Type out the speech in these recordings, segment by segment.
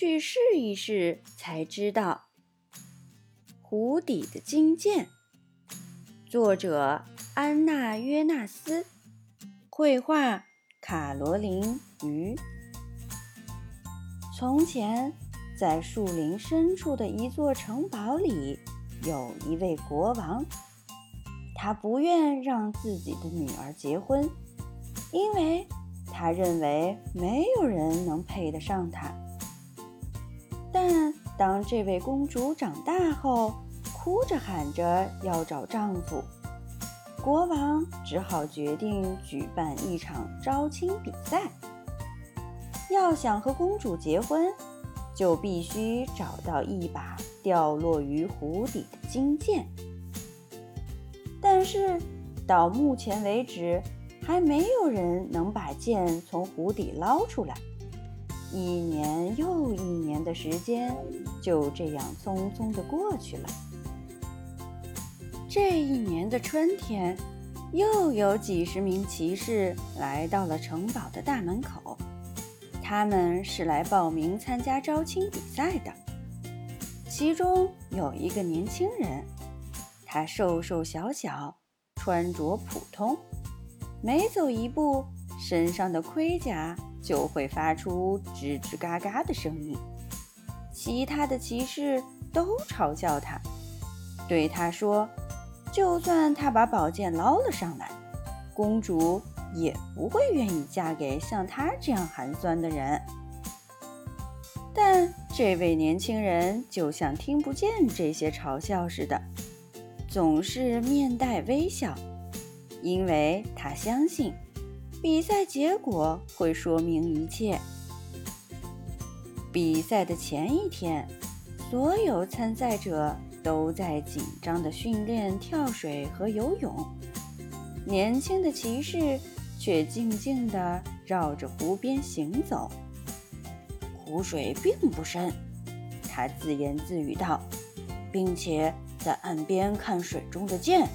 去试一试才知道。湖底的金剑，作者安娜·约纳斯，绘画卡罗琳·鱼。从前，在树林深处的一座城堡里，有一位国王。他不愿让自己的女儿结婚，因为他认为没有人能配得上她。但当这位公主长大后，哭着喊着要找丈夫，国王只好决定举办一场招亲比赛。要想和公主结婚，就必须找到一把掉落于湖底的金剑。但是，到目前为止，还没有人能把剑从湖底捞出来。一年又一年的时间就这样匆匆地过去了。这一年的春天，又有几十名骑士来到了城堡的大门口。他们是来报名参加招亲比赛的。其中有一个年轻人。他瘦瘦小小，穿着普通，每走一步，身上的盔甲就会发出吱吱嘎嘎的声音。其他的骑士都嘲笑他，对他说：“就算他把宝剑捞了上来，公主也不会愿意嫁给像他这样寒酸的人。”但这位年轻人就像听不见这些嘲笑似的。总是面带微笑，因为他相信比赛结果会说明一切。比赛的前一天，所有参赛者都在紧张地训练跳水和游泳，年轻的骑士却静静地绕着湖边行走。湖水并不深，他自言自语道，并且。在岸边看水中的剑，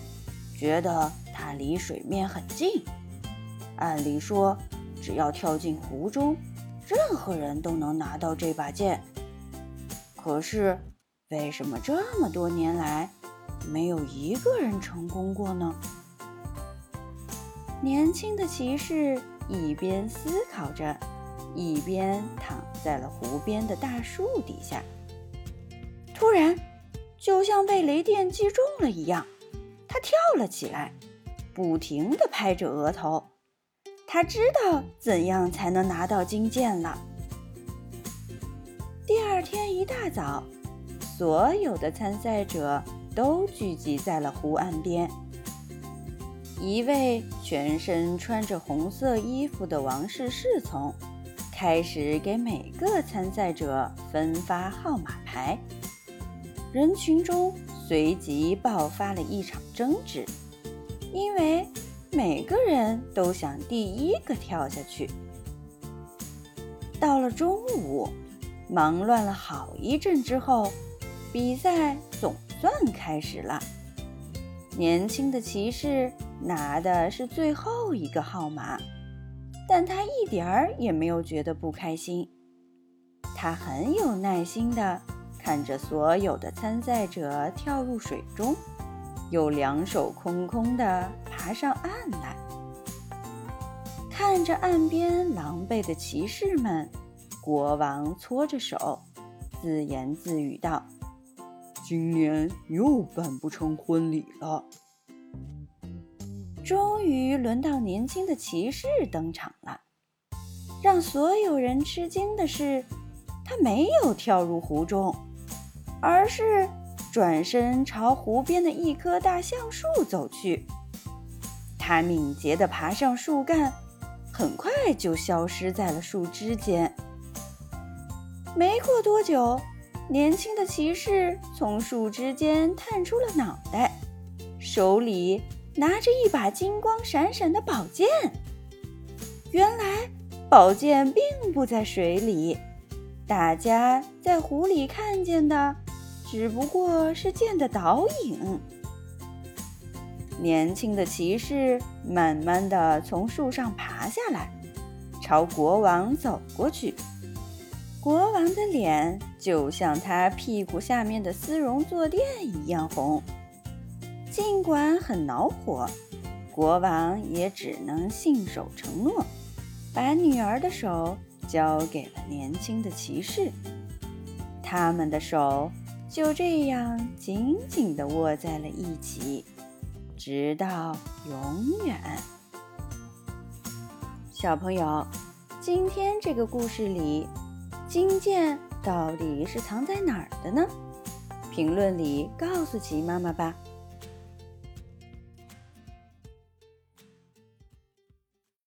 觉得它离水面很近。按理说，只要跳进湖中，任何人都能拿到这把剑。可是，为什么这么多年来没有一个人成功过呢？年轻的骑士一边思考着，一边躺在了湖边的大树底下。突然，就像被雷电击中了一样，他跳了起来，不停地拍着额头。他知道怎样才能拿到金剑了。第二天一大早，所有的参赛者都聚集在了湖岸边。一位全身穿着红色衣服的王室侍从开始给每个参赛者分发号码牌。人群中随即爆发了一场争执，因为每个人都想第一个跳下去。到了中午，忙乱了好一阵之后，比赛总算开始了。年轻的骑士拿的是最后一个号码，但他一点儿也没有觉得不开心。他很有耐心的。看着所有的参赛者跳入水中，又两手空空地爬上岸来，看着岸边狼狈的骑士们，国王搓着手，自言自语道：“今年又办不成婚礼了。”终于轮到年轻的骑士登场了。让所有人吃惊的是，他没有跳入湖中。而是转身朝湖边的一棵大橡树走去。他敏捷地爬上树干，很快就消失在了树枝间。没过多久，年轻的骑士从树枝间探出了脑袋，手里拿着一把金光闪闪的宝剑。原来，宝剑并不在水里，大家在湖里看见的。只不过是剑的倒影。年轻的骑士慢慢地从树上爬下来，朝国王走过去。国王的脸就像他屁股下面的丝绒坐垫一样红。尽管很恼火，国王也只能信守承诺，把女儿的手交给了年轻的骑士。他们的手就这样紧紧地握在了一起，直到永远。小朋友，今天这个故事里，金剑到底是藏在哪儿的呢？评论里告诉吉妈妈吧。